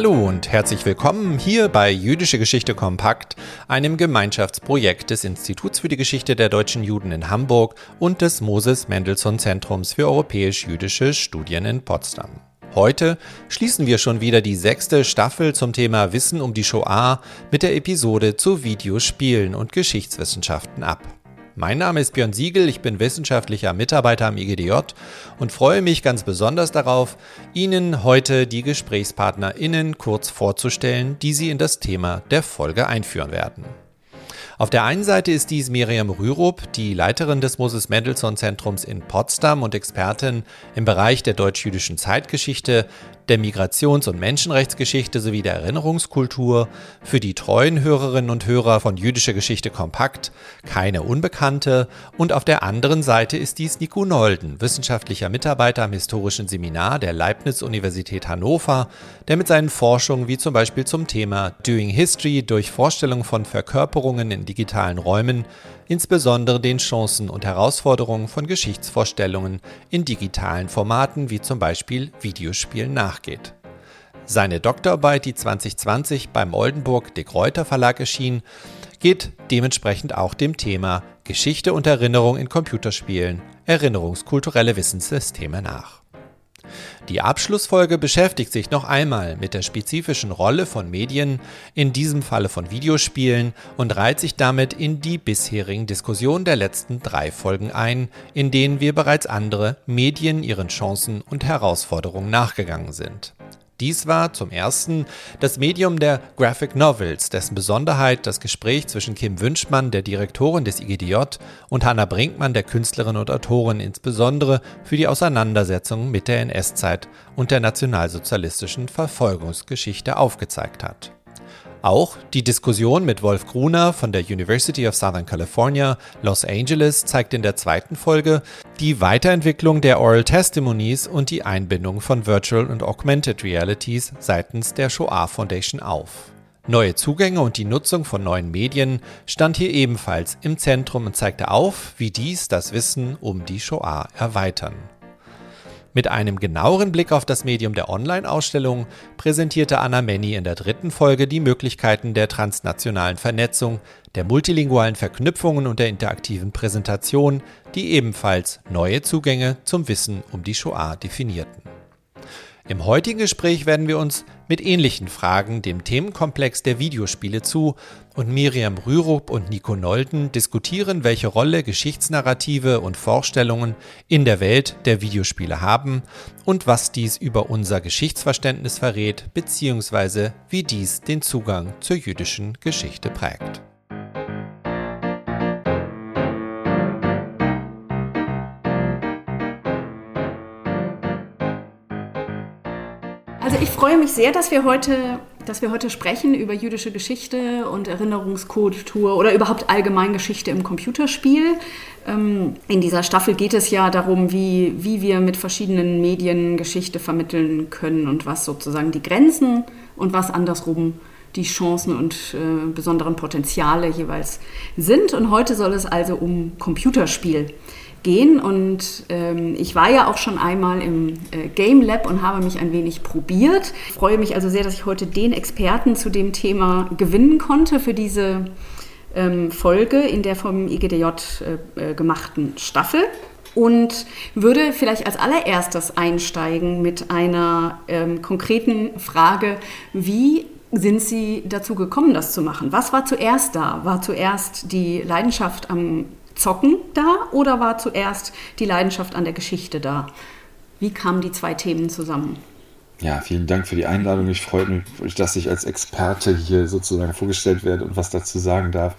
Hallo und herzlich willkommen hier bei Jüdische Geschichte Kompakt, einem Gemeinschaftsprojekt des Instituts für die Geschichte der deutschen Juden in Hamburg und des Moses Mendelssohn Zentrums für europäisch-jüdische Studien in Potsdam. Heute schließen wir schon wieder die sechste Staffel zum Thema Wissen um die Shoah mit der Episode zu Videospielen und Geschichtswissenschaften ab. Mein Name ist Björn Siegel, ich bin wissenschaftlicher Mitarbeiter am IGDJ und freue mich ganz besonders darauf, Ihnen heute die GesprächspartnerInnen kurz vorzustellen, die Sie in das Thema der Folge einführen werden. Auf der einen Seite ist dies Miriam Rürup, die Leiterin des Moses Mendelssohn Zentrums in Potsdam und Expertin im Bereich der deutsch-jüdischen Zeitgeschichte, der Migrations- und Menschenrechtsgeschichte sowie der Erinnerungskultur für die treuen Hörerinnen und Hörer von Jüdische Geschichte kompakt keine Unbekannte. Und auf der anderen Seite ist dies Nico Nolden, wissenschaftlicher Mitarbeiter am historischen Seminar der Leibniz-Universität Hannover, der mit seinen Forschungen wie zum Beispiel zum Thema Doing History durch Vorstellung von Verkörperungen in digitalen Räumen insbesondere den Chancen und Herausforderungen von Geschichtsvorstellungen in digitalen Formaten wie zum Beispiel Videospielen nachgeht. Seine Doktorarbeit, die 2020 beim Oldenburg de Gruyter Verlag erschien, geht dementsprechend auch dem Thema Geschichte und Erinnerung in Computerspielen, erinnerungskulturelle Wissenssysteme nach. Die Abschlussfolge beschäftigt sich noch einmal mit der spezifischen Rolle von Medien, in diesem Falle von Videospielen, und reiht sich damit in die bisherigen Diskussionen der letzten drei Folgen ein, in denen wir bereits andere Medien ihren Chancen und Herausforderungen nachgegangen sind. Dies war zum ersten das Medium der Graphic Novels, dessen Besonderheit das Gespräch zwischen Kim Wünschmann, der Direktorin des IGDJ, und Hannah Brinkmann, der Künstlerin und Autorin, insbesondere für die Auseinandersetzung mit der NS-Zeit und der nationalsozialistischen Verfolgungsgeschichte aufgezeigt hat. Auch die Diskussion mit Wolf Gruner von der University of Southern California, Los Angeles zeigt in der zweiten Folge die Weiterentwicklung der Oral Testimonies und die Einbindung von Virtual und Augmented Realities seitens der Shoah Foundation auf. Neue Zugänge und die Nutzung von neuen Medien stand hier ebenfalls im Zentrum und zeigte auf, wie dies das Wissen um die Shoah erweitern. Mit einem genaueren Blick auf das Medium der Online-Ausstellung präsentierte Anna Menny in der dritten Folge die Möglichkeiten der transnationalen Vernetzung, der multilingualen Verknüpfungen und der interaktiven Präsentation, die ebenfalls neue Zugänge zum Wissen um die Shoah definierten. Im heutigen Gespräch werden wir uns mit ähnlichen Fragen dem Themenkomplex der Videospiele zu und Miriam Rürup und Nico Nolden diskutieren, welche Rolle Geschichtsnarrative und Vorstellungen in der Welt der Videospiele haben und was dies über unser Geschichtsverständnis verrät, beziehungsweise wie dies den Zugang zur jüdischen Geschichte prägt. Freue mich sehr, dass wir heute, dass wir heute sprechen über jüdische Geschichte und Erinnerungskultur oder überhaupt allgemein Geschichte im Computerspiel. Ähm, in dieser Staffel geht es ja darum, wie, wie wir mit verschiedenen Medien Geschichte vermitteln können und was sozusagen die Grenzen und was andersrum die Chancen und äh, besonderen Potenziale jeweils sind. Und heute soll es also um Computerspiel gehen. Und ähm, ich war ja auch schon einmal im äh, Game Lab und habe mich ein wenig probiert. Ich freue mich also sehr, dass ich heute den Experten zu dem Thema gewinnen konnte für diese ähm, Folge in der vom IGDJ äh, äh, gemachten Staffel. Und würde vielleicht als allererstes einsteigen mit einer ähm, konkreten Frage, wie sind Sie dazu gekommen, das zu machen? Was war zuerst da? War zuerst die Leidenschaft am Zocken da oder war zuerst die Leidenschaft an der Geschichte da? Wie kamen die zwei Themen zusammen? Ja, vielen Dank für die Einladung. Ich freue mich, dass ich als Experte hier sozusagen vorgestellt werde und was dazu sagen darf.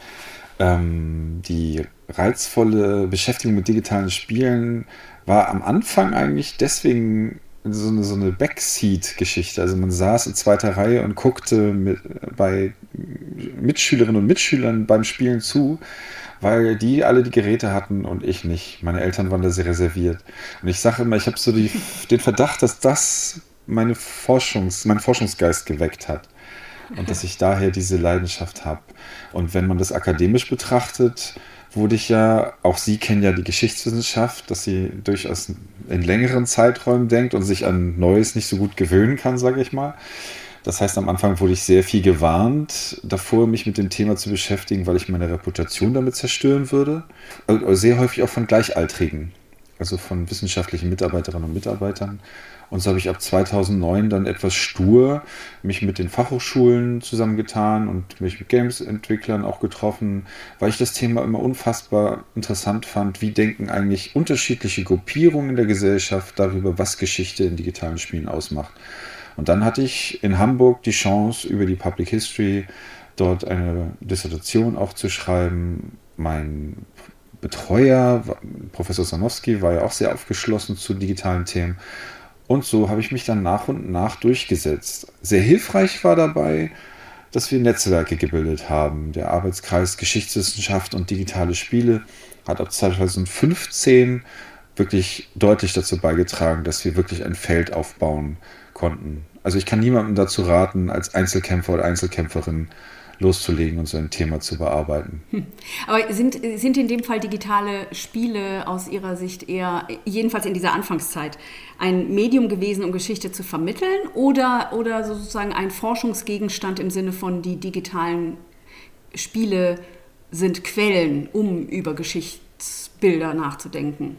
Ähm, die reizvolle Beschäftigung mit digitalen Spielen war am Anfang eigentlich deswegen so eine, so eine Backseat-Geschichte. Also man saß in zweiter Reihe und guckte mit, bei Mitschülerinnen und Mitschülern beim Spielen zu weil die alle die Geräte hatten und ich nicht. Meine Eltern waren da sehr reserviert. Und ich sage immer, ich habe so die, den Verdacht, dass das meine Forschungs, meinen Forschungsgeist geweckt hat. Und dass ich daher diese Leidenschaft habe. Und wenn man das akademisch betrachtet, wurde ich ja, auch Sie kennen ja die Geschichtswissenschaft, dass sie durchaus in längeren Zeiträumen denkt und sich an Neues nicht so gut gewöhnen kann, sage ich mal Das heißt, am Anfang wurde ich sehr viel gewarnt davor, mich mit dem Thema zu beschäftigen, weil ich meine Reputation damit zerstören würde. Also sehr häufig auch von Gleichaltrigen, also von wissenschaftlichen Mitarbeiterinnen und Mitarbeitern. Und so habe ich ab 2009 dann etwas stur mich mit den Fachhochschulen zusammengetan und mich mit Games-Entwicklern auch getroffen, weil ich das Thema immer unfassbar interessant fand. Wie denken eigentlich unterschiedliche Gruppierungen in der Gesellschaft darüber, was Geschichte in digitalen Spielen ausmacht? Und dann hatte ich in Hamburg die Chance, über die Public History dort eine Dissertation auch zu schreiben. Mein Betreuer, Professor Sanowski, war ja auch sehr aufgeschlossen zu digitalen Themen. Und so habe ich mich dann nach und nach durchgesetzt. Sehr hilfreich war dabei, dass wir Netzwerke gebildet haben. Der Arbeitskreis Geschichtswissenschaft und digitale Spiele hat ab 2015 wirklich deutlich dazu beigetragen, dass wir wirklich ein Feld aufbauen konnten. Also ich kann niemandem dazu raten, als Einzelkämpfer oder Einzelkämpferin loszulegen und so ein Thema zu bearbeiten. Hm. Aber sind, sind in dem Fall digitale Spiele aus Ihrer Sicht eher, jedenfalls in dieser Anfangszeit, ein Medium gewesen, um Geschichte zu vermitteln oder, oder sozusagen ein Forschungsgegenstand im Sinne von die digitalen Spiele sind Quellen, um über Geschichtsbilder nachzudenken?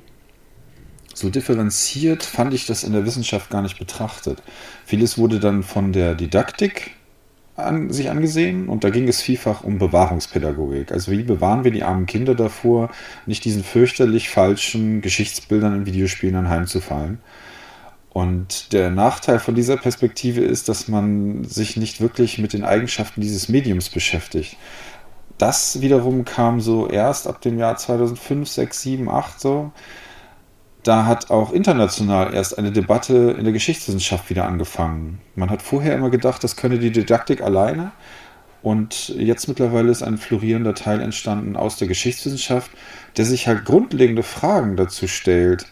So differenziert fand ich das in der Wissenschaft gar nicht betrachtet. Vieles wurde dann von der Didaktik an, sich angesehen und da ging es vielfach um Bewahrungspädagogik. Also wie bewahren wir die armen Kinder davor, nicht diesen fürchterlich falschen Geschichtsbildern in Videospielen anheimzufallen. Und der Nachteil von dieser Perspektive ist, dass man sich nicht wirklich mit den Eigenschaften dieses Mediums beschäftigt. Das wiederum kam so erst ab dem Jahr 2005, 6, 7, 8 so da hat auch international erst eine Debatte in der Geschichtswissenschaft wieder angefangen. Man hat vorher immer gedacht, das könne die Didaktik alleine. Und jetzt mittlerweile ist ein florierender Teil entstanden aus der Geschichtswissenschaft, der sich halt grundlegende Fragen dazu stellt,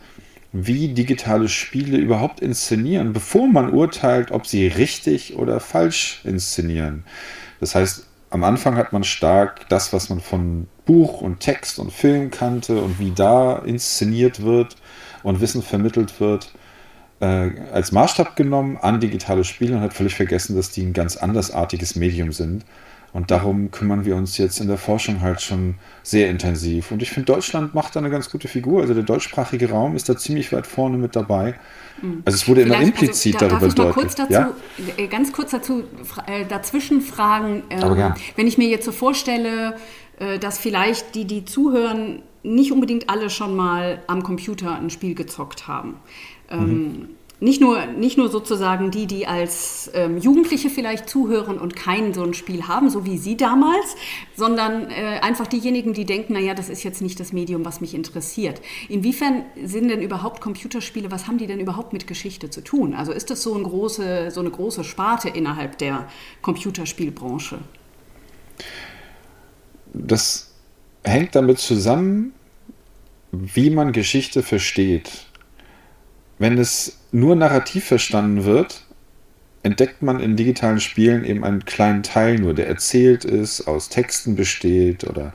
wie digitale Spiele überhaupt inszenieren, bevor man urteilt, ob sie richtig oder falsch inszenieren. Das heißt, am Anfang hat man stark das, was man von Buch und Text und Film kannte und wie da inszeniert wird und Wissen vermittelt wird, äh, als Maßstab genommen an digitale Spiele und hat völlig vergessen, dass die ein ganz andersartiges Medium sind. Und darum kümmern wir uns jetzt in der Forschung halt schon sehr intensiv. Und ich finde, Deutschland macht da eine ganz gute Figur. Also der deutschsprachige Raum ist da ziemlich weit vorne mit dabei. Mhm. Also es wurde Vielleicht, immer also implizit also, da, darüber deutlich. Kurz dazu, ja? Äh, ganz kurz dazu äh, dazwischen fragen. Ähm, wenn ich mir jetzt so vorstelle, äh, dass vielleicht die, die zuhören, nicht unbedingt alle schon mal am Computer ein Spiel gezockt haben. Ähm, mhm. nicht, nur, nicht nur sozusagen die, die als ähm, Jugendliche vielleicht zuhören und kein so ein Spiel haben, so wie Sie damals, sondern äh, einfach diejenigen, die denken, naja, das ist jetzt nicht das Medium, was mich interessiert. Inwiefern sind denn überhaupt Computerspiele, was haben die denn überhaupt mit Geschichte zu tun? Also ist das so, ein große, so eine große Sparte innerhalb der Computerspielbranche? das hängt damit zusammen, wie man Geschichte versteht. Wenn es nur narrativ verstanden wird, entdeckt man in digitalen Spielen eben einen kleinen Teil nur, der erzählt ist, aus Texten besteht oder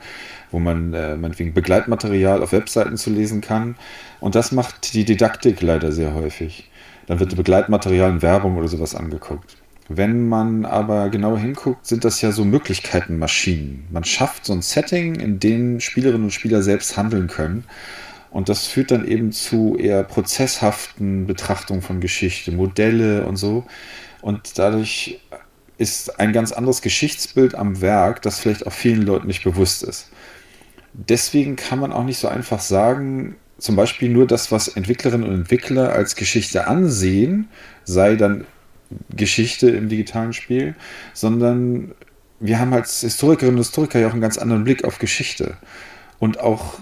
wo man äh, meinetwegen Begleitmaterial auf Webseiten zu lesen kann. Und das macht die Didaktik leider sehr häufig. Dann wird Begleitmaterial in Werbung oder sowas angeguckt. Wenn man aber genauer hinguckt, sind das ja so Möglichkeitenmaschinen. Man schafft so ein Setting, in dem Spielerinnen und Spieler selbst handeln können. Und das führt dann eben zu eher prozesshaften Betrachtungen von Geschichte, Modelle und so. Und dadurch ist ein ganz anderes Geschichtsbild am Werk, das vielleicht auch vielen Leuten nicht bewusst ist. Deswegen kann man auch nicht so einfach sagen, zum Beispiel nur das, was Entwicklerinnen und Entwickler als Geschichte ansehen, sei dann Geschichte im digitalen Spiel, sondern wir haben als Historikerinnen und Historiker ja auch einen ganz anderen Blick auf Geschichte. Und auch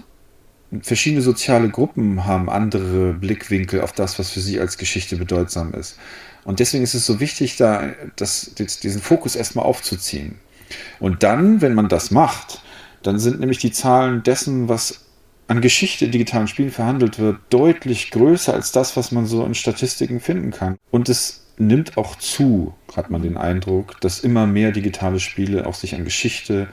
verschiedene soziale Gruppen haben andere Blickwinkel auf das, was für sie als Geschichte bedeutsam ist. Und deswegen ist es so wichtig, da das, diesen Fokus erstmal aufzuziehen. Und dann, wenn man das macht, dann sind nämlich die Zahlen dessen, was an Geschichte in digitalen Spielen verhandelt wird, deutlich größer als das, was man so in Statistiken finden kann. Und es nimmt auch zu, hat man den Eindruck, dass immer mehr digitale Spiele auch sich an Geschichte,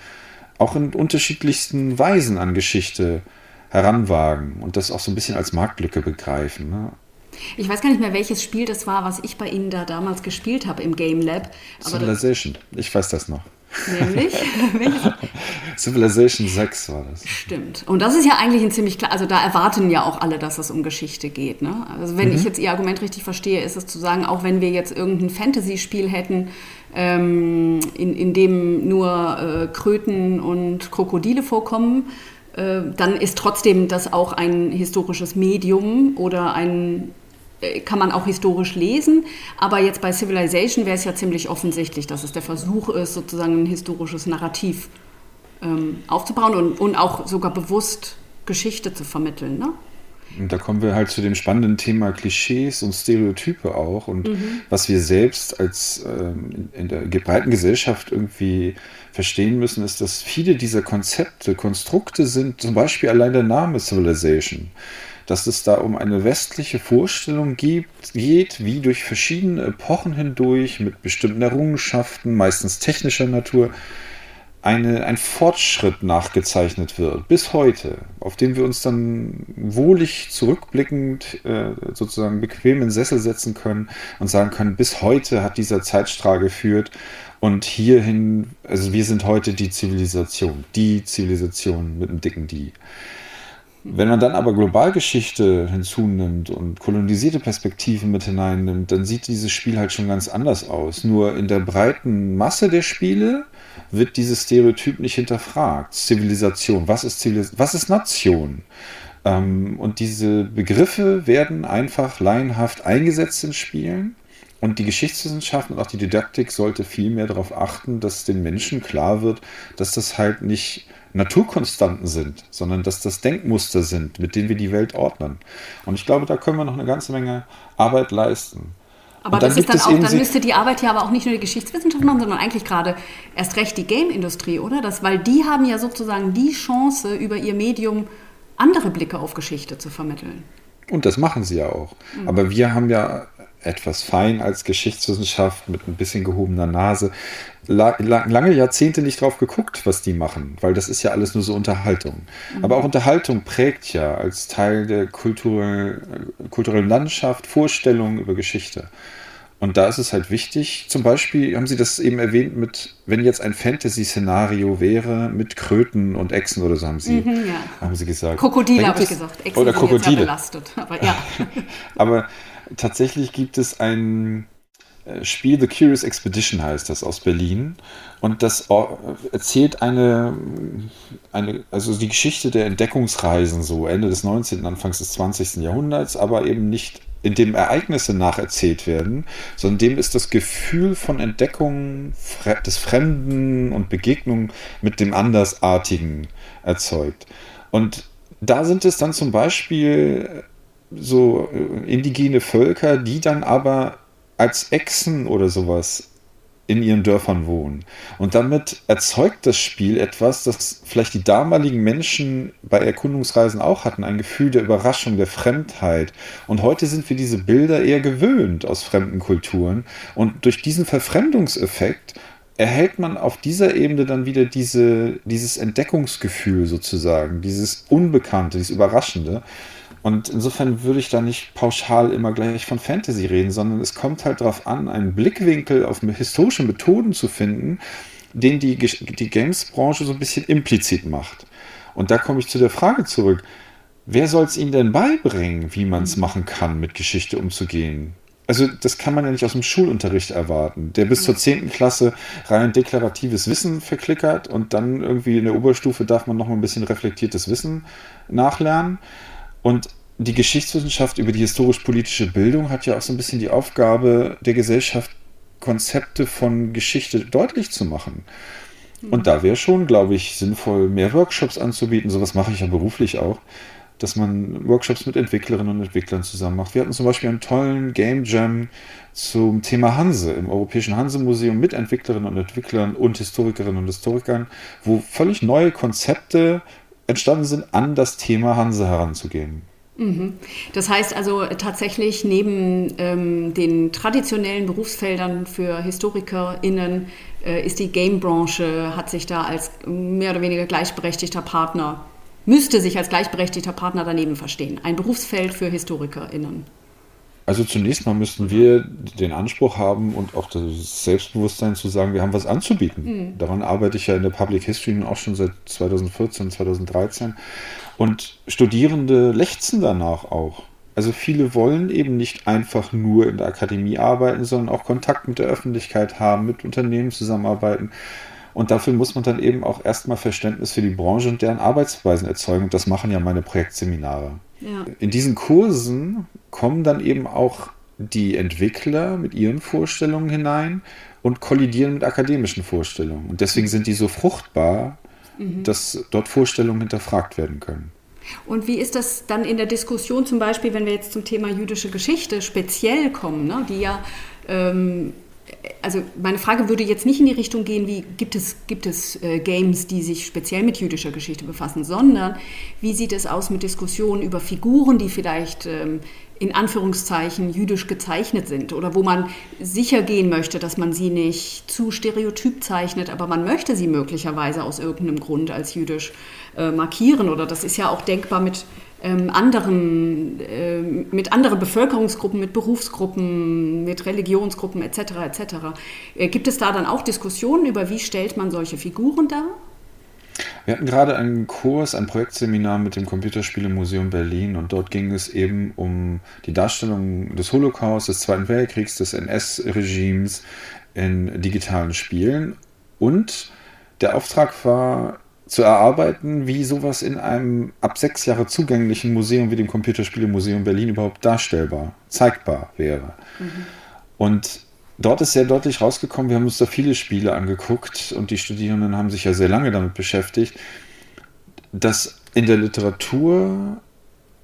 auch in unterschiedlichsten Weisen an Geschichte heranwagen und das auch so ein bisschen als Marktlücke begreifen. Ne? Ich weiß gar nicht mehr, welches Spiel das war, was ich bei Ihnen da damals gespielt habe im Game Lab. Civilization, ich weiß das noch. Nämlich? Civilization 6 war das. Stimmt. Und das ist ja eigentlich ein ziemlich klar, also da erwarten ja auch alle, dass es um Geschichte geht. Ne? Also wenn mhm. ich jetzt Ihr Argument richtig verstehe, ist es zu sagen, auch wenn wir jetzt irgendein Fantasy-Spiel hätten, ähm, in, in dem nur äh, Kröten und Krokodile vorkommen, äh, dann ist trotzdem das auch ein historisches Medium oder ein kann man auch historisch lesen. Aber jetzt bei Civilization wäre es ja ziemlich offensichtlich, dass es der Versuch ist, sozusagen ein historisches Narrativ ähm, aufzubauen und, und auch sogar bewusst Geschichte zu vermitteln. Ne? Und da kommen wir halt zu dem spannenden Thema Klischees und Stereotype auch und mhm. was wir selbst als ähm, in der breiten Gesellschaft irgendwie verstehen müssen, ist, dass viele dieser Konzepte, Konstrukte sind, zum Beispiel allein der Name Civilization dass es da um eine westliche Vorstellung gibt, geht, wie durch verschiedene Epochen hindurch mit bestimmten Errungenschaften, meistens technischer Natur, eine, ein Fortschritt nachgezeichnet wird, bis heute, auf den wir uns dann wohlig zurückblickend äh, sozusagen bequem in Sessel setzen können und sagen können, bis heute hat dieser Zeitstrahl geführt und hierhin, also wir sind heute die Zivilisation, die Zivilisation mit einem dicken Die. Wenn man dann aber Globalgeschichte hinzunimmt und kolonisierte Perspektiven mit hineinnimmt, dann sieht dieses Spiel halt schon ganz anders aus. Nur in der breiten Masse der Spiele wird dieses Stereotyp nicht hinterfragt. Zivilisation, was ist, Zivilis was ist Nation? Ähm, und diese Begriffe werden einfach laienhaft eingesetzt in Spielen. Und die Geschichtswissenschaften und auch die Didaktik sollte viel mehr darauf achten, dass den Menschen klar wird, dass das halt nicht Naturkonstanten sind, sondern dass das Denkmuster sind, mit denen wir die Welt ordnen. Und ich glaube, da können wir noch eine ganze Menge Arbeit leisten. Aber das ist dann auch, dann müsste die Arbeit ja aber auch nicht nur die Geschichtswissenschaft machen, sondern eigentlich gerade erst recht die Game-Industrie, oder? Das, weil die haben ja sozusagen die Chance, über ihr Medium andere Blicke auf Geschichte zu vermitteln. Und das machen sie ja auch. Mhm. Aber wir haben ja etwas fein als Geschichtswissenschaft mit ein bisschen gehobener Nase la la lange Jahrzehnte nicht drauf geguckt, was die machen, weil das ist ja alles nur so Unterhaltung. Mhm. Aber auch Unterhaltung prägt ja als Teil der kulturell, kulturellen Landschaft Vorstellungen über Geschichte. Und da ist es halt wichtig, zum Beispiel haben Sie das eben erwähnt mit, wenn jetzt ein Fantasy-Szenario wäre mit Kröten und Echsen oder so haben Sie, mhm, ja. haben Sie gesagt. Krokodile habe ich gesagt. Echsen oder Krokodile. belastet, aber ja. aber tatsächlich gibt es ein äh, Spiel The Curious Expedition heißt das aus Berlin und das erzählt eine, eine also die Geschichte der Entdeckungsreisen so Ende des 19., Anfangs des 20. Jahrhunderts, aber eben nicht in dem Ereignisse nacherzählt werden, sondern dem ist das Gefühl von Entdeckung des Fremden und Begegnung mit dem Andersartigen erzeugt. Und da sind es dann zum Beispiel so äh, indigene Völker, die dann aber als Echsen oder sowas in ihren Dörfern wohnen. Und damit erzeugt das Spiel etwas, das vielleicht die damaligen Menschen bei Erkundungsreisen auch hatten, ein Gefühl der Überraschung, der Fremdheit. Und heute sind wir diese Bilder eher gewöhnt aus fremden Kulturen. Und durch diesen Verfremdungseffekt erhält man auf dieser Ebene dann wieder diese, dieses Entdeckungsgefühl sozusagen, dieses Unbekannte, dieses Überraschende. Und insofern würde ich da nicht pauschal immer gleich von Fantasy reden, sondern es kommt halt darauf an, einen Blickwinkel auf historische Methoden zu finden, den die, die Games-Branche so ein bisschen implizit macht. Und da komme ich zu der Frage zurück. Wer soll es ihnen denn beibringen, wie man es machen kann, mit Geschichte umzugehen? Also das kann man ja nicht aus dem Schulunterricht erwarten, der bis zur 10. Klasse rein deklaratives Wissen verklickert und dann irgendwie in der Oberstufe darf man noch mal ein bisschen reflektiertes Wissen nachlernen. Und die Geschichtswissenschaft über die historisch-politische Bildung hat ja auch so ein bisschen die Aufgabe der Gesellschaft, Konzepte von Geschichte deutlich zu machen. Und da wäre schon, glaube ich, sinnvoll, mehr Workshops anzubieten. Sowas mache ich ja beruflich auch, dass man Workshops mit Entwicklerinnen und Entwicklern zusammen macht. Wir hatten zum Beispiel einen tollen Game Jam zum Thema Hanse im Europäischen Hanse-Museum mit Entwicklerinnen und Entwicklern und Historikerinnen und Historikern, wo völlig neue Konzepte entstanden sind, an das Thema Hanse heranzugehen. Mhm. Das heißt also tatsächlich neben ähm, den traditionellen Berufsfeldern für HistorikerInnen äh, ist die Game-Branche, hat sich da als mehr oder weniger gleichberechtigter Partner, müsste sich als gleichberechtigter Partner daneben verstehen. Ein Berufsfeld für HistorikerInnen. Also zunächst mal müssten wir den Anspruch haben und auch das Selbstbewusstsein zu sagen, wir haben was anzubieten. Mhm. Daran arbeite ich ja in der Public History auch schon seit 2014, 2013. Und Studierende lechzen danach auch. Also viele wollen eben nicht einfach nur in der Akademie arbeiten, sondern auch Kontakt mit der Öffentlichkeit haben, mit Unternehmen zusammenarbeiten. Und dafür muss man dann eben auch erstmal Verständnis für die Branche und deren Arbeitsweisen erzeugen. Und das machen ja meine Projektseminare. Ja. In diesen Kursen kommen dann eben auch die Entwickler mit ihren Vorstellungen hinein und kollidieren mit akademischen Vorstellungen. Und deswegen sind die so fruchtbar, mhm. dass dort Vorstellungen hinterfragt werden können. Und wie ist das dann in der Diskussion zum Beispiel, wenn wir jetzt zum Thema jüdische Geschichte speziell kommen, ne, die ja ähm, also meine Frage würde jetzt nicht in die Richtung gehen, wie gibt es, gibt es äh, Games, die sich speziell mit jüdischer Geschichte befassen, sondern wie sieht es aus mit Diskussionen über Figuren, die vielleicht ähm, in Anführungszeichen jüdisch gezeichnet sind oder wo man sicher gehen möchte, dass man sie nicht zu stereotyp zeichnet, aber man möchte sie möglicherweise aus irgendeinem Grund als jüdisch äh, markieren oder das ist ja auch denkbar mit ähm, anderen, äh, mit anderen Bevölkerungsgruppen, mit Berufsgruppen, mit Religionsgruppen etc. etc. Äh, gibt es da dann auch Diskussionen über, wie stellt man solche Figuren dar? Wir hatten gerade einen Kurs, ein Projektseminar mit dem Computerspielemuseum Berlin und dort ging es eben um die Darstellung des Holocaust, des Zweiten Weltkriegs, des NS-Regimes in digitalen Spielen und der Auftrag war, zu erarbeiten, wie sowas in einem ab sechs Jahre zugänglichen Museum wie dem Computerspielemuseum Berlin überhaupt darstellbar, zeigbar wäre. Mhm. Und dort ist sehr deutlich rausgekommen, wir haben uns da viele Spiele angeguckt und die Studierenden haben sich ja sehr lange damit beschäftigt, dass in der Literatur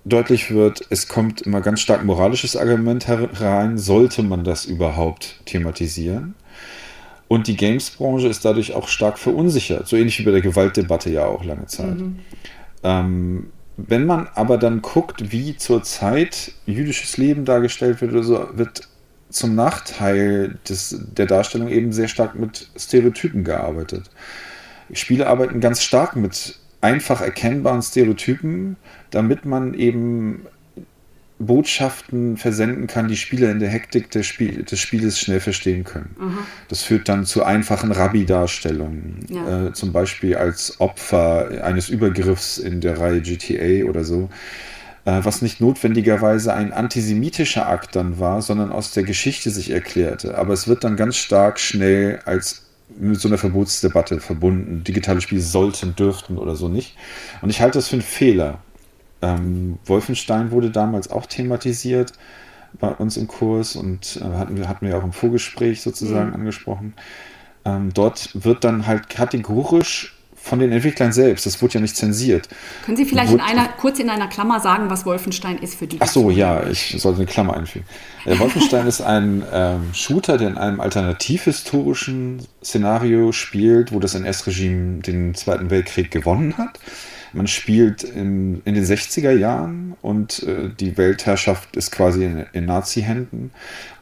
deutlich wird, es kommt immer ganz stark moralisches Argument herein, sollte man das überhaupt thematisieren? Und die Games-Branche ist dadurch auch stark verunsichert, so ähnlich wie bei der Gewaltdebatte ja auch lange Zeit. Mhm. Ähm, wenn man aber dann guckt, wie zurzeit jüdisches Leben dargestellt wird, so, wird zum Nachteil des, der Darstellung eben sehr stark mit Stereotypen gearbeitet. Spiele arbeiten ganz stark mit einfach erkennbaren Stereotypen, damit man eben Botschaften versenden kann, die Spieler in der Hektik des, Spiel, des Spieles schnell verstehen können. Mhm. Das führt dann zu einfachen Rabbi-Darstellungen, ja. äh, zum Beispiel als Opfer eines Übergriffs in der Reihe GTA oder so, äh, was nicht notwendigerweise ein antisemitischer Akt dann war, sondern aus der Geschichte sich erklärte. Aber es wird dann ganz stark schnell als mit so einer Verbotsdebatte verbunden. Digitale Spiele sollten, dürften oder so nicht. Und ich halte das für einen Fehler. Ähm, Wolfenstein wurde damals auch thematisiert bei uns im Kurs und äh, hatten, wir, hatten wir auch im Vorgespräch sozusagen mhm. angesprochen. Ähm, dort wird dann halt kategorisch von den Entwicklern selbst, das wurde ja nicht zensiert. Können Sie vielleicht in einer, kurz in einer Klammer sagen, was Wolfenstein ist für die? Ach so, ja, ich sollte eine Klammer einfügen. Äh, Wolfenstein ist ein ähm, Shooter, der in einem alternativhistorischen Szenario spielt, wo das NS-Regime den Zweiten Weltkrieg gewonnen hat. Man spielt in, in den 60er Jahren und äh, die Weltherrschaft ist quasi in, in Nazi-Händen.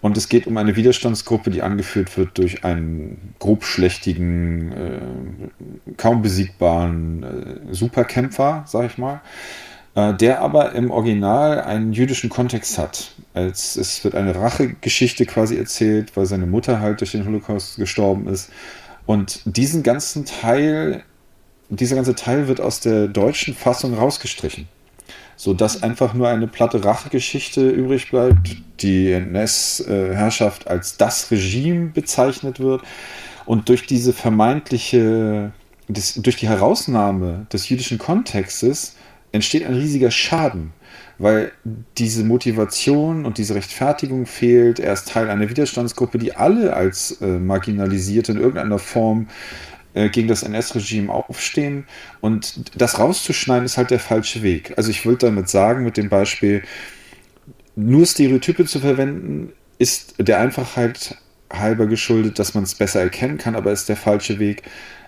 Und es geht um eine Widerstandsgruppe, die angeführt wird durch einen grobschlächtigen, äh, kaum besiegbaren äh, Superkämpfer, sag ich mal äh, der aber im Original einen jüdischen Kontext hat. Als, es wird eine Rachegeschichte quasi erzählt, weil seine Mutter halt durch den Holocaust gestorben ist. Und diesen ganzen Teil dieser ganze Teil wird aus der deutschen Fassung rausgestrichen. Sodass einfach nur eine platte Rachegeschichte übrig bleibt, die NS-Herrschaft als das Regime bezeichnet wird. Und durch diese vermeintliche, durch die Herausnahme des jüdischen Kontextes entsteht ein riesiger Schaden, weil diese Motivation und diese Rechtfertigung fehlt. Er ist Teil einer Widerstandsgruppe, die alle als äh, marginalisiert in irgendeiner Form äh, gegen das NS-Regime aufstehen. Und das rauszuschneiden ist halt der falsche Weg. Also ich würde damit sagen, mit dem Beispiel, nur Stereotype zu verwenden, ist der Einfachheit halber geschuldet, dass man es besser erkennen kann, aber ist der falsche Weg.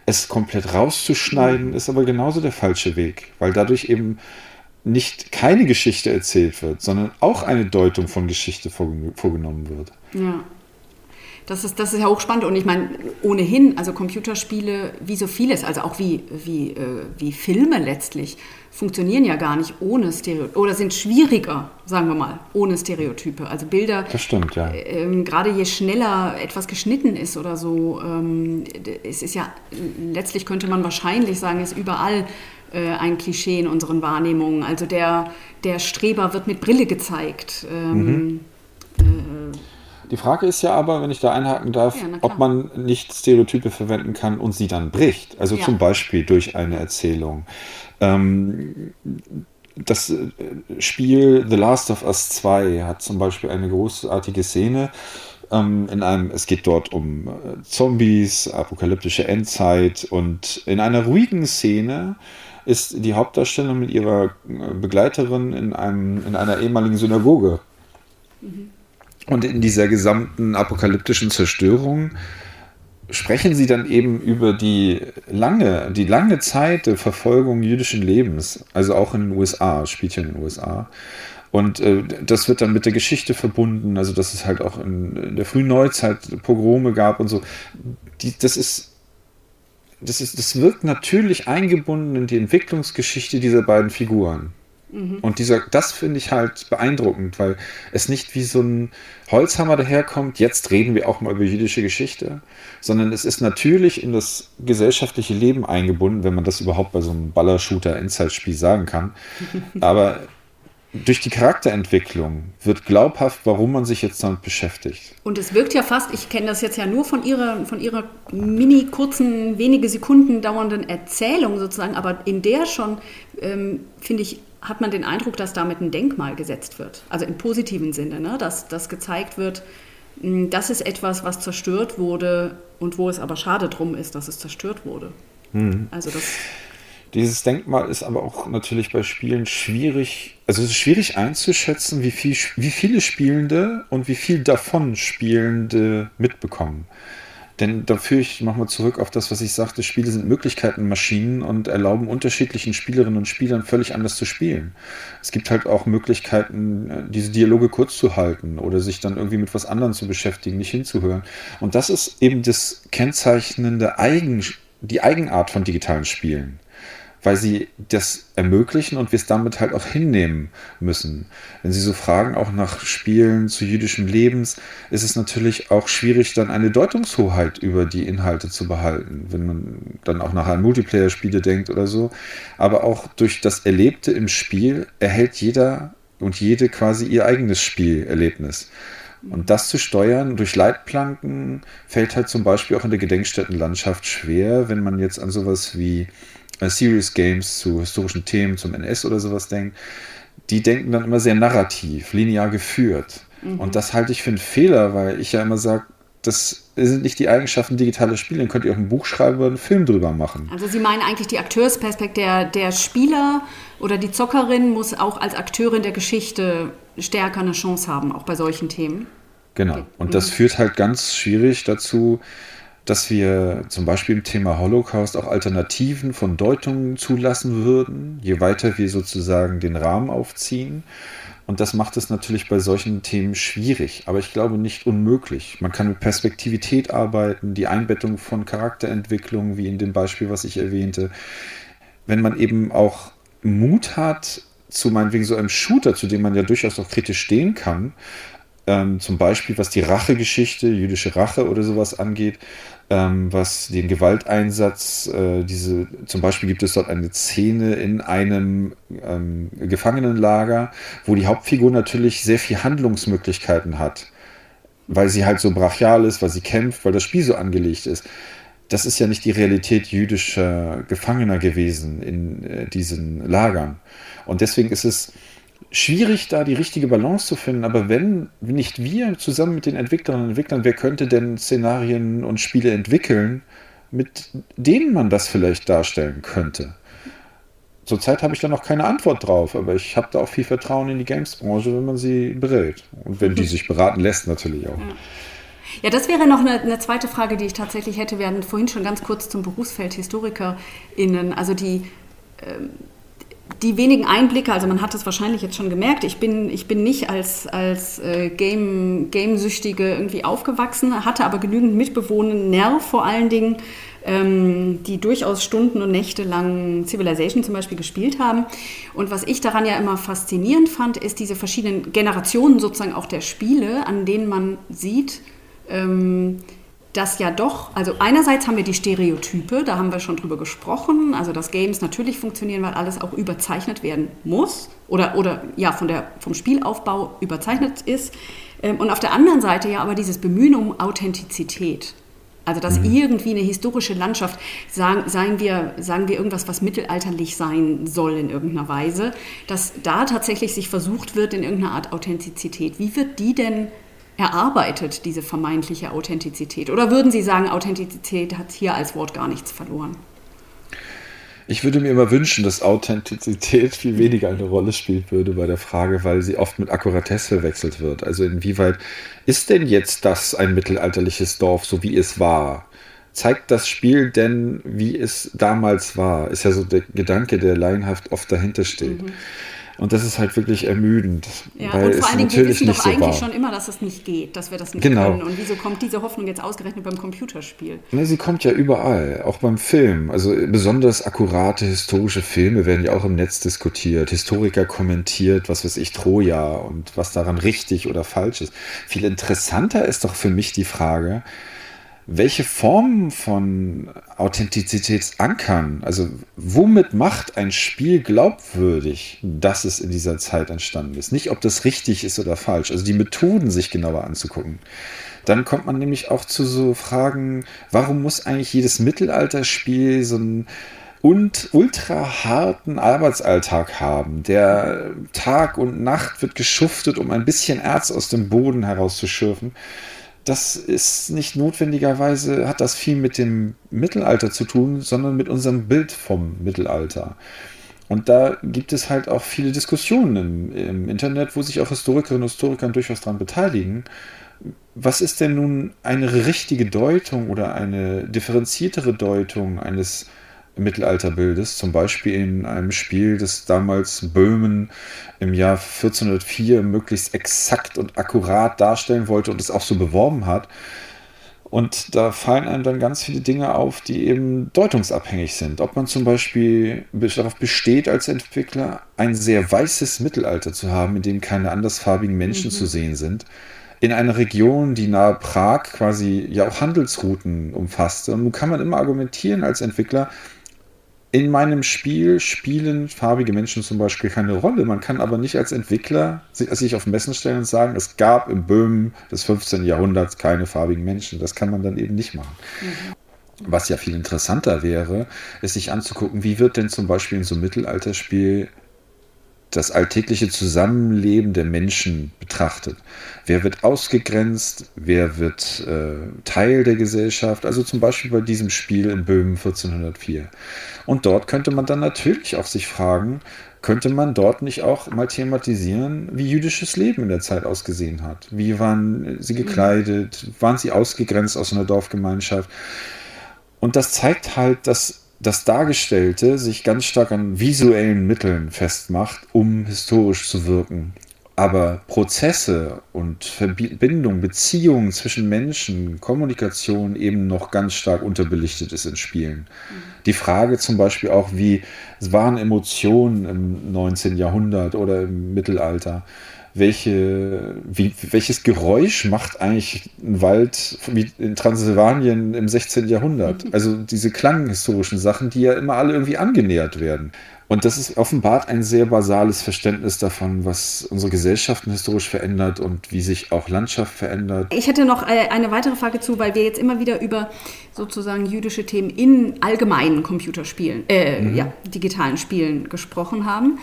Es komplett rauszuschneiden, ist aber genauso der falsche Weg, weil dadurch eben nicht keine Geschichte erzählt wird, sondern auch eine Deutung von Geschichte vorgenommen wird. Ja. Das ist, das ist ja hochspannend und ich meine, ohnehin, also Computerspiele, wie so vieles, also auch wie, wie, äh, wie Filme letztlich, funktionieren ja gar nicht ohne Stereotype oder sind schwieriger, sagen wir mal, ohne Stereotype. Also Bilder, das stimmt, ja. Ähm, gerade je schneller etwas geschnitten ist oder so, ähm, es ist ja, letztlich könnte man wahrscheinlich sagen, ist überall äh, ein Klischee in unseren Wahrnehmungen. Also der, der Streber wird mit Brille gezeigt. Ähm, mhm. Die Frage ist ja aber, wenn ich da einhaken darf, ja, ob man nicht Stereotype verwenden kann und sie dann bricht. Also ja. zum Beispiel durch eine Erzählung. Ähm, das äh, Spiel The Last of Us 2 hat zum Beispiel eine großartige Szene. Ähm, in einem, es geht dort um äh, Zombies, apokalyptische Endzeit und in einer ruhigen Szene ist die Hauptdarstellerin mit ihrer äh, Begleiterin in, einem, in einer ehemaligen Synagoge. Mhm. Und in dieser gesamten apokalyptischen Zerstörung sprechen sie dann eben über die lange, die lange Zeit der Verfolgung jüdischen Lebens, also auch in den USA, spielt ja in den USA. Und äh, das wird dann mit der Geschichte verbunden, also dass es halt auch in, in der frühen Neuzeit Pogrome gab und so. Die, das ist, das ist, das wirkt natürlich eingebunden in die Entwicklungsgeschichte dieser beiden Figuren. Mhm. Und dieser, das finde ich halt beeindruckend, weil es nicht wie so ein Holzhammer daherkommt, jetzt reden wir auch mal über jüdische Geschichte, sondern es ist natürlich in das gesellschaftliche Leben eingebunden, wenn man das überhaupt bei so einem Baller-Shooter-Endzeitspiel sagen kann. Aber durch die Charakterentwicklung wird glaubhaft, warum man sich jetzt damit beschäftigt. Und es wirkt ja fast, ich kenne das jetzt ja nur von ihrer, von ihrer mini kurzen, wenige Sekunden dauernden Erzählung sozusagen, aber in der schon, ähm, finde ich, hat man den Eindruck, dass damit ein Denkmal gesetzt wird. Also im positiven Sinne, ne? dass, dass gezeigt wird, hm, das ist etwas, was zerstört wurde und wo es aber schade drum ist, dass es zerstört wurde. Mhm. Also das. Dieses Denkmal ist aber auch natürlich bei Spielen schwierig, also es ist schwierig einzuschätzen, wie, viel, wie viele Spielende und wie viel davon Spielende mitbekommen. Denn da führe ich nochmal zurück auf das, was ich sagte, Spiele sind Möglichkeitenmaschinen und erlauben unterschiedlichen Spielerinnen und Spielern völlig anders zu spielen. Es gibt halt auch Möglichkeiten, äh, diese Dialoge kurz zu halten oder sich dann irgendwie mit was anderem zu beschäftigen, nicht hinzuhören. Und das ist eben das kennzeichnende Eigen, die Eigenart von digitalen Spielen weil sie das ermöglichen und wir es damit halt auch hinnehmen müssen. Wenn Sie so fragen, auch nach Spielen zu jüdischem Lebens, ist es natürlich auch schwierig, dann eine Deutungshoheit über die Inhalte zu behalten, wenn man dann auch nachher an Multiplayer-Spiele denkt oder so. Aber auch durch das Erlebte im Spiel erhält jeder und jede quasi ihr eigenes Spielerlebnis. Und das zu steuern durch Leitplanken fällt halt zum Beispiel auch in der Gedenkstättenlandschaft schwer, wenn man jetzt an sowas wie Serious Games zu historischen Themen, zum NS oder sowas denkt, die denken dann immer sehr narrativ, linear geführt. Mhm. Und das halte ich für einen Fehler, weil ich ja immer sage, das sind nicht die Eigenschaften digitaler Spiele. Dann könnt ihr auch ein Buch schreiben oder einen Film drüber machen. Also Sie meinen eigentlich die Akteursperspektive, der, der Spieler oder die Zockerin muss auch als Akteurin der Geschichte stärker eine Chance haben, auch bei solchen Themen. Genau. Und das mhm. führt halt ganz schwierig dazu, dass wir zum Beispiel im Thema Holocaust auch Alternativen von Deutungen zulassen würden, je weiter wir sozusagen den Rahmen aufziehen. Und das macht es natürlich bei solchen Themen schwierig, aber ich glaube nicht unmöglich. Man kann mit Perspektivität arbeiten, die Einbettung von Charakterentwicklung, wie in dem Beispiel, was ich erwähnte. Wenn man eben auch Mut hat, zu meinetwegen so einem Shooter, zu dem man ja durchaus auch kritisch stehen kann, ähm, zum Beispiel was die Rachegeschichte, jüdische Rache oder sowas angeht, ähm, was den Gewalteinsatz, äh, diese, zum Beispiel gibt es dort eine Szene in einem ähm, Gefangenenlager, wo die Hauptfigur natürlich sehr viel Handlungsmöglichkeiten hat, weil sie halt so brachial ist, weil sie kämpft, weil das Spiel so angelegt ist. Das ist ja nicht die Realität jüdischer Gefangener gewesen in äh, diesen Lagern. Und deswegen ist es schwierig, da die richtige Balance zu finden. Aber wenn nicht wir zusammen mit den Entwicklerinnen und Entwicklern, wer könnte denn Szenarien und Spiele entwickeln, mit denen man das vielleicht darstellen könnte? Zurzeit habe ich da noch keine Antwort drauf, aber ich habe da auch viel Vertrauen in die Games-Branche, wenn man sie berät. Und wenn die sich beraten lässt, natürlich auch. Ja. Ja, das wäre noch eine, eine, zweite Frage, die ich tatsächlich hätte. Wir hatten vorhin schon ganz kurz zum Berufsfeld HistorikerInnen. Also die, ähm, die wenigen Einblicke, also man hat es wahrscheinlich jetzt schon gemerkt, ich bin, ich bin nicht als, als äh, Game, Gamesüchtige irgendwie aufgewachsen, hatte aber genügend Mitbewohner, Nerv vor allen Dingen, ähm, die durchaus Stunden und Nächte lang Civilization zum Beispiel gespielt haben. Und was ich daran ja immer faszinierend fand, ist diese verschiedenen Generationen sozusagen auch der Spiele, an denen man sieht, ähm, dass ja doch, also einerseits haben wir die Stereotype, da haben wir schon drüber gesprochen, also dass Games natürlich funktionieren, weil alles auch überzeichnet werden muss oder, oder ja von der, vom Spielaufbau überzeichnet ist. Ähm, und auf der anderen Seite ja aber dieses Bemühen um Authentizität. Also dass mhm. irgendwie eine historische Landschaft, sagen, sagen, wir, sagen wir irgendwas, was mittelalterlich sein soll in irgendeiner Weise, dass da tatsächlich sich versucht wird in irgendeiner Art Authentizität. Wie wird die denn erarbeitet, diese vermeintliche Authentizität? Oder würden Sie sagen, Authentizität hat hier als Wort gar nichts verloren? Ich würde mir immer wünschen, dass Authentizität viel weniger eine Rolle spielt würde bei der Frage, weil sie oft mit Akkuratesse verwechselt wird. Also inwieweit ist denn jetzt das ein mittelalterliches Dorf, so wie es war? Zeigt das Spiel denn, wie es damals war? Ist ja so der Gedanke, der laienhaft oft dahinter steht. Mhm. Und das ist halt wirklich ermüdend. Ja, weil und vor allen Dingen, wir wissen doch eigentlich so schon immer, dass es nicht geht, dass wir das nicht genau. können. Und wieso kommt diese Hoffnung jetzt ausgerechnet beim Computerspiel? Ne, sie kommt ja überall, auch beim Film. Also besonders akkurate historische Filme werden ja auch im Netz diskutiert. Historiker kommentiert, was weiß ich, Troja und was daran richtig oder falsch ist. Viel interessanter ist doch für mich die Frage, welche Formen von Authentizität ankern? Also womit macht ein Spiel glaubwürdig, dass es in dieser Zeit entstanden ist? Nicht, ob das richtig ist oder falsch. Also die Methoden sich genauer anzugucken. Dann kommt man nämlich auch zu so Fragen, warum muss eigentlich jedes Mittelalterspiel so einen und ultra harten Arbeitsalltag haben. Der Tag und Nacht wird geschuftet, um ein bisschen Erz aus dem Boden herauszuschürfen das ist nicht notwendigerweise, hat das viel mit dem Mittelalter zu tun, sondern mit unserem Bild vom Mittelalter. Und da gibt es halt auch viele Diskussionen im, im Internet, wo sich auch Historikerinnen und Historiker durchaus daran beteiligen. Was ist denn nun eine richtige Deutung oder eine differenziertere Deutung eines Mittelalterbildes, zum Beispiel in einem Spiel, das damals Böhmen im Jahr 1404 möglichst exakt und akkurat darstellen wollte und es auch so beworben hat. Und da fallen einem dann ganz viele Dinge auf, die eben deutungsabhängig sind. Ob man zum Beispiel darauf besteht, als Entwickler ein sehr weißes Mittelalter zu haben, in dem keine andersfarbigen Menschen mhm. zu sehen sind in einer Region, die nahe Prag quasi ja auch Handelsrouten umfasste. Und nun kann man immer argumentieren als Entwickler, in meinem Spiel spielen farbige Menschen zum Beispiel keine Rolle. Man kann aber nicht als Entwickler sich auf Messen stellen und sagen, es gab im Böhmen des 15. Jahrhunderts keine farbigen Menschen. Das kann man dann eben nicht machen. Mhm. Was ja viel interessanter wäre, ist sich anzugucken, wie wird denn zum Beispiel in so einem Mittelalterspiel das alltägliche Zusammenleben der Menschen betrachtet. Wer wird ausgegrenzt? Wer wird äh, Teil der Gesellschaft? Also zum Beispiel bei diesem Spiel in Böhmen 1404. Und dort könnte man dann natürlich auch sich fragen, könnte man dort nicht auch mal thematisieren, wie jüdisches Leben in der Zeit ausgesehen hat? Wie waren sie gekleidet? Waren sie ausgegrenzt aus einer Dorfgemeinschaft? Und das zeigt halt, dass das Dargestellte sich ganz stark an visuellen Mitteln festmacht, um historisch zu wirken. Aber Prozesse und Verbindung, Beziehungen zwischen Menschen, Kommunikation eben noch ganz stark unterbelichtet ist in Spielen. Die Frage zum Beispiel auch, wie waren Emotionen im 19. Jahrhundert oder im Mittelalter? Welche, wie, welches Geräusch macht eigentlich ein Wald wie in Transsilvanien im 16. Jahrhundert? Also diese klanghistorischen Sachen, die ja immer alle irgendwie angenähert werden. Und das ist offenbart ein sehr basales Verständnis davon, was unsere Gesellschaften historisch verändert und wie sich auch Landschaft verändert. Ich hätte noch äh, eine weitere Frage zu, weil wir jetzt immer wieder über sozusagen jüdische Themen in allgemeinen Computerspielen, äh, mhm. ja, digitalen Spielen gesprochen haben.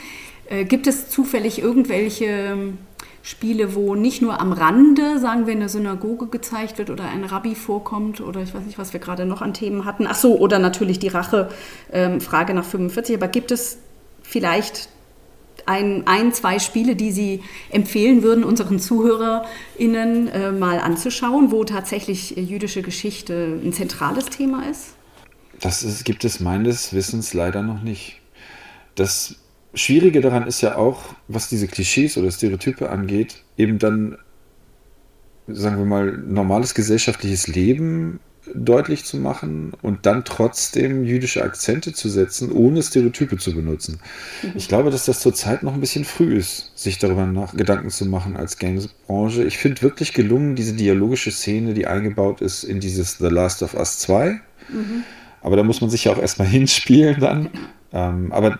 Äh, gibt es zufällig irgendwelche ähm, Spiele, wo nicht nur am Rande, sagen wir, eine Synagoge gezeigt wird oder ein Rabbi vorkommt oder ich weiß nicht, was wir gerade noch an Themen hatten. Ach so, oder natürlich die Rache, ähm, Frage nach 45. Aber gibt es vielleicht ein, ein, zwei Spiele, die Sie empfehlen würden, unseren ZuhörerInnen äh, mal anzuschauen, wo tatsächlich jüdische Geschichte ein zentrales Thema ist? Das ist, gibt es meines Wissens leider noch nicht. Das Schwierige daran ist ja auch, was diese Klischees oder Stereotype angeht, eben dann, sagen wir mal, normales gesellschaftliches Leben deutlich zu machen und dann trotzdem jüdische Akzente zu setzen, ohne Stereotype zu benutzen. Mhm. Ich glaube, dass das zurzeit noch ein bisschen früh ist, sich darüber nach Gedanken zu machen als Games-Branche. Ich finde wirklich gelungen, diese dialogische Szene, die eingebaut ist in dieses The Last of Us 2. Mhm. Aber da muss man sich ja auch erstmal hinspielen dann. Ähm, aber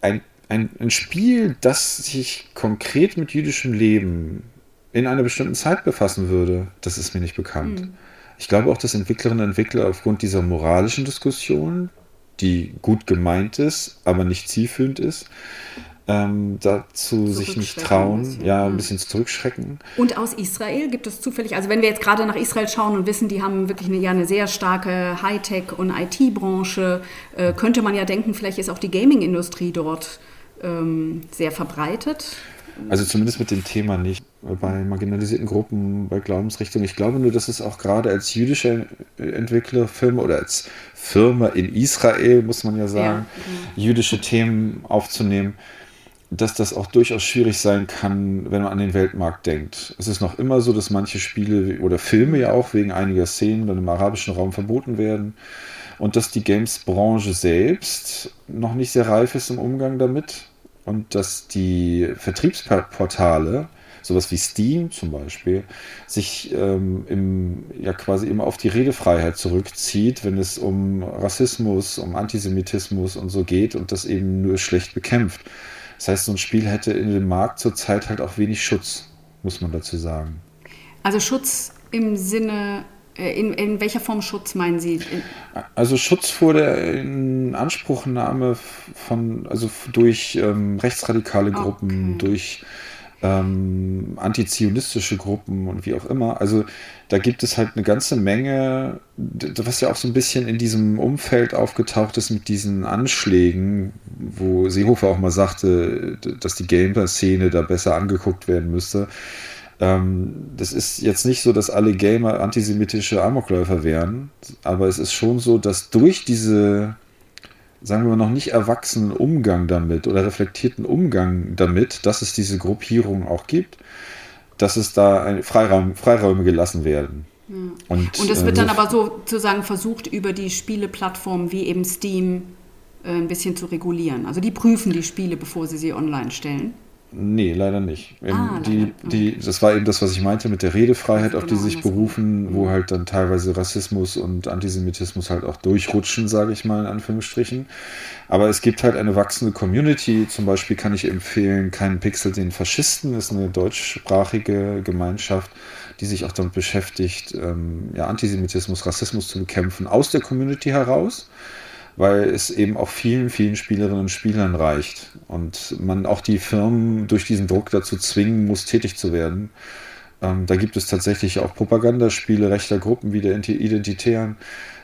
ein, ein, ein Spiel, das sich konkret mit jüdischem Leben in einer bestimmten Zeit befassen würde, das ist mir nicht bekannt. Mhm. Ich glaube auch, dass Entwicklerinnen und Entwickler aufgrund dieser moralischen Diskussion, die gut gemeint ist, aber nicht zielführend ist, ähm, dazu sich nicht trauen, ein bisschen, ja, ein bisschen zurückschrecken. Und aus Israel gibt es zufällig, also wenn wir jetzt gerade nach Israel schauen und wissen, die haben wirklich eine, ja, eine sehr starke Hightech- und IT-Branche, äh, könnte man ja denken, vielleicht ist auch die Gaming-Industrie dort ähm, sehr verbreitet. Also zumindest mit dem Thema nicht. Bei marginalisierten Gruppen, bei Glaubensrichtungen. Ich glaube nur, dass es auch gerade als jüdische Entwicklerfirma oder als Firma in Israel, muss man ja sagen, ja. jüdische Themen aufzunehmen, dass das auch durchaus schwierig sein kann, wenn man an den Weltmarkt denkt. Es ist noch immer so, dass manche Spiele oder Filme ja auch wegen einiger Szenen dann im arabischen Raum verboten werden und dass die Games-Branche selbst noch nicht sehr reif ist im Umgang damit und dass die Vertriebsportale, sowas wie Steam zum Beispiel, sich ähm, im, ja quasi immer auf die Redefreiheit zurückzieht, wenn es um Rassismus, um Antisemitismus und so geht und das eben nur schlecht bekämpft. Das heißt, so ein Spiel hätte in dem Markt zurzeit halt auch wenig Schutz, muss man dazu sagen. Also Schutz im Sinne in, in, welcher Form Schutz meinen Sie? Also Schutz vor der Inanspruchnahme von, also durch ähm, rechtsradikale Gruppen, okay. durch ähm, antizionistische Gruppen und wie auch immer. Also da gibt es halt eine ganze Menge, was ja auch so ein bisschen in diesem Umfeld aufgetaucht ist mit diesen Anschlägen, wo Seehofer auch mal sagte, dass die Gamer-Szene da besser angeguckt werden müsste. Ähm, das ist jetzt nicht so, dass alle Gamer antisemitische Amokläufer wären, aber es ist schon so, dass durch diese, sagen wir mal, noch nicht erwachsenen Umgang damit oder reflektierten Umgang damit, dass es diese Gruppierung auch gibt, dass es da Freiraum, Freiräume gelassen werden. Und, Und es wird äh, dann aber sozusagen versucht, über die Spieleplattformen wie eben Steam äh, ein bisschen zu regulieren. Also die prüfen die Spiele, bevor sie sie online stellen. Nee, leider nicht. Ah, die, die, das war eben das, was ich meinte mit der Redefreiheit, auf die genau, sich berufen, wo mhm. halt dann teilweise Rassismus und Antisemitismus halt auch durchrutschen, sage ich mal in Anführungsstrichen. Aber es gibt halt eine wachsende Community. Zum Beispiel kann ich empfehlen, keinen Pixel den Faschisten, das ist eine deutschsprachige Gemeinschaft, die sich auch damit beschäftigt, ähm, ja, Antisemitismus, Rassismus zu bekämpfen, aus der Community heraus weil es eben auch vielen, vielen Spielerinnen und Spielern reicht und man auch die Firmen durch diesen Druck dazu zwingen muss, tätig zu werden. Ähm, da gibt es tatsächlich auch Propagandaspiele rechter Gruppen wie der Identitären,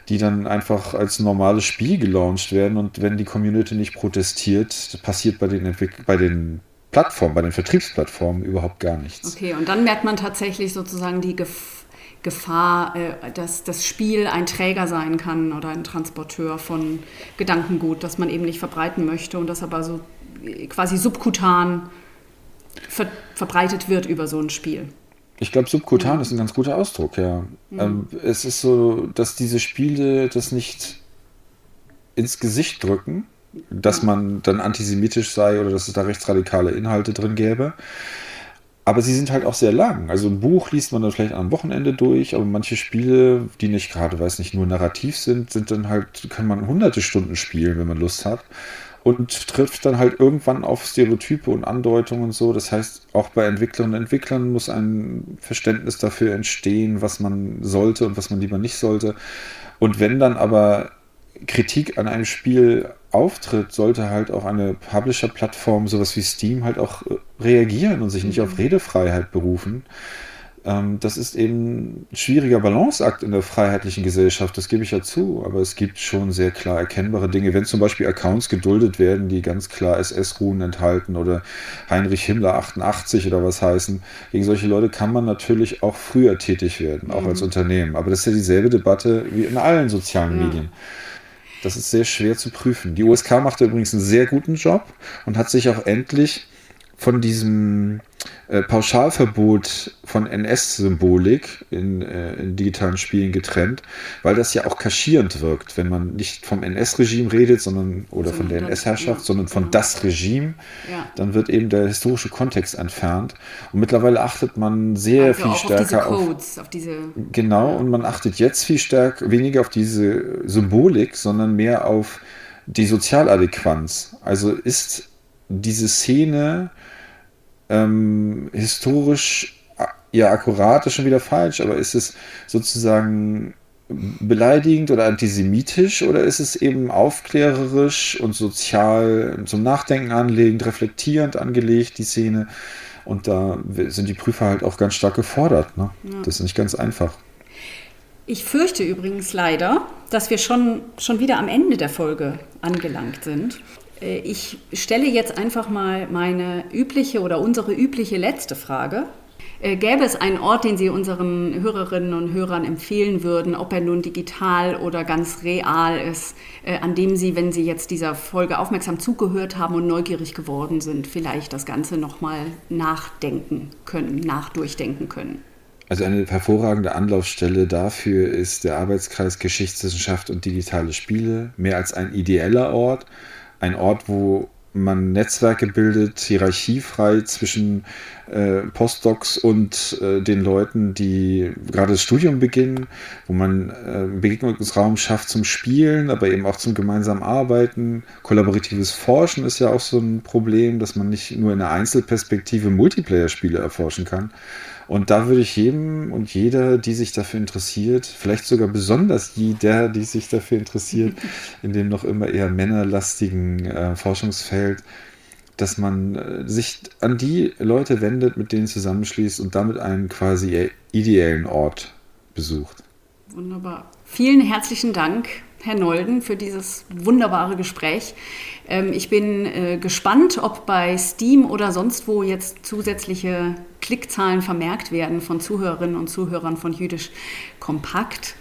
die dann einfach als normales Spiel gelauncht werden und wenn die Community nicht protestiert, passiert bei den, bei den Plattformen, bei den Vertriebsplattformen überhaupt gar nichts. Okay, und dann merkt man tatsächlich sozusagen die Gefahr Gefahr, äh, dass das Spiel ein Träger sein kann oder ein Transporteur von Gedankengut, das man eben nicht verbreiten möchte und das aber so äh, quasi subkutan ver verbreitet wird über so ein Spiel. Ich glaube, subkutan ja. ist ein ganz guter Ausdruck, ja. Mhm. Ähm, es ist so, dass diese Spiele das nicht ins Gesicht drücken, dass man dann antisemitisch sei oder dass es da rechtsradikale Inhalte drin gäbe, aber sie sind halt auch sehr lang. Also ein Buch liest man dann vielleicht am Wochenende durch, aber manche Spiele, die nicht gerade, weiß nicht, nur narrativ sind, sind dann halt, kann man hunderte Stunden spielen, wenn man Lust hat. Und trifft dann halt irgendwann auf Stereotype und Andeutungen und so. Das heißt, auch bei Entwicklerinnen und Entwicklern muss ein Verständnis dafür entstehen, was man sollte und was man lieber nicht sollte. Und wenn dann aber Kritik an einem Spiel auftritt, sollte halt auch eine Publisher-Plattform, sowas wie Steam, halt auch äh, reagieren und sich nicht auf mhm. Redefreiheit berufen. Ähm, das ist eben ein schwieriger Balanceakt in der freiheitlichen Gesellschaft, das gebe ich ja zu, aber es gibt schon sehr klar erkennbare Dinge. Wenn zum Beispiel Accounts geduldet werden, die ganz klar SS-Ruhen enthalten oder Heinrich Himmler 88 oder was heißen, gegen solche Leute kann man natürlich auch früher tätig werden, auch mhm. als Unternehmen. Aber das ist ja dieselbe Debatte wie in allen sozialen ja. Medien. Das ist sehr schwer zu prüfen. Die USK macht übrigens einen sehr guten Job und hat sich auch endlich von diesem äh, Pauschalverbot von NS-Symbolik in, äh, in, digitalen Spielen getrennt, weil das ja auch kaschierend wirkt, wenn man nicht vom NS-Regime redet, sondern oder von der NS-Herrschaft, sondern von das Regime, ja. dann wird eben der historische Kontext entfernt. Und mittlerweile achtet man sehr also viel stärker auf, Codes, auf diese genau und man achtet jetzt viel stärker weniger auf diese Symbolik, sondern mehr auf die Sozialadäquanz. Also ist diese Szene ähm, historisch ja akkurat ist schon wieder falsch, aber ist es sozusagen beleidigend oder antisemitisch oder ist es eben aufklärerisch und sozial zum Nachdenken anlegend, reflektierend angelegt, die Szene? Und da sind die Prüfer halt auch ganz stark gefordert. Ne? Ja. Das ist nicht ganz einfach. Ich fürchte übrigens leider, dass wir schon, schon wieder am Ende der Folge angelangt sind. Äh, ich stelle jetzt einfach mal meine übliche oder unsere übliche letzte Frage. Äh, gäbe es einen Ort, den Sie unseren Hörerinnen und Hörern empfehlen würden, ob er nun digital oder ganz real ist, äh, an dem Sie, wenn Sie jetzt dieser Folge aufmerksam zugehört haben und neugierig geworden sind, vielleicht das Ganze nochmal nachdenken können, nachdurchdenken können? Also eine hervorragende Anlaufstelle dafür ist der Arbeitskreis Geschichtswissenschaft und digitale Spiele, mehr als ein ideeller Ort ein Ort, wo man Netzwerke bildet, hierarchiefrei zwischen äh, Postdocs und äh, den Leuten, die gerade das Studium beginnen, wo man äh, Begegnungsraum schafft zum Spielen, aber eben auch zum gemeinsamen Arbeiten. Kollaboratives Forschen ist ja auch so ein Problem, dass man nicht nur in einer Einzelperspektive Multiplayer-Spiele erforschen kann, und da würde ich jedem und jeder, die sich dafür interessiert, vielleicht sogar besonders jeder, die sich dafür interessiert, in dem noch immer eher männerlastigen äh, Forschungsfeld, dass man äh, sich an die Leute wendet, mit denen zusammenschließt und damit einen quasi ideellen Ort besucht. Wunderbar. Vielen herzlichen Dank, Herr Nolden, für dieses wunderbare Gespräch. Ähm, ich bin äh, gespannt, ob bei Steam oder sonst wo jetzt zusätzliche Klickzahlen vermerkt werden von Zuhörerinnen und Zuhörern von Jüdisch Kompakt.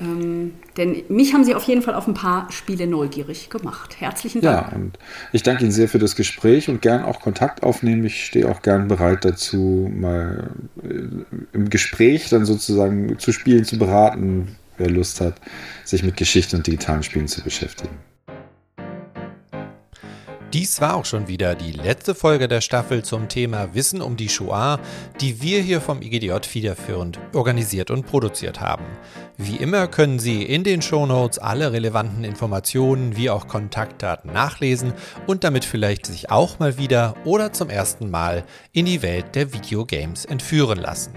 Ähm, denn mich haben Sie auf jeden Fall auf ein paar Spiele neugierig gemacht. Herzlichen Dank. Ja, und ich danke Ihnen sehr für das Gespräch und gern auch Kontakt aufnehmen. Ich stehe auch gern bereit dazu, mal äh, im Gespräch dann sozusagen zu spielen, zu beraten, wer Lust hat, sich mit Geschichte und digitalen Spielen zu beschäftigen. Dies war auch schon wieder die letzte Folge der Staffel zum Thema Wissen um die Shoah, die wir hier vom IGDJ federführend organisiert und produziert haben. Wie immer können Sie in den Shownotes alle relevanten Informationen wie auch Kontaktdaten nachlesen und damit vielleicht sich auch mal wieder oder zum ersten Mal in die Welt der Videogames entführen lassen.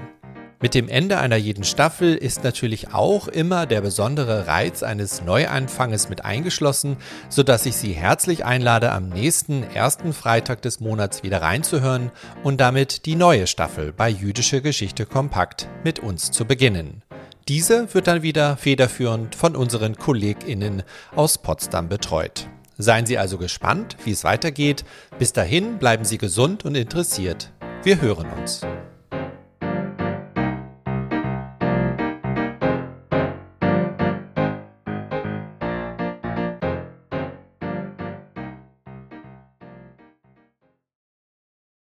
Mit dem Ende einer jeden Staffel ist natürlich auch immer der besondere Reiz eines Neuanfanges mit eingeschlossen, sodass ich Sie herzlich einlade, am nächsten ersten Freitag des Monats wieder reinzuhören und damit die neue Staffel bei Jüdische Geschichte Kompakt mit uns zu beginnen. Diese wird dann wieder federführend von unseren KollegInnen aus Potsdam betreut. Seien Sie also gespannt, wie es weitergeht. Bis dahin bleiben Sie gesund und interessiert. Wir hören uns.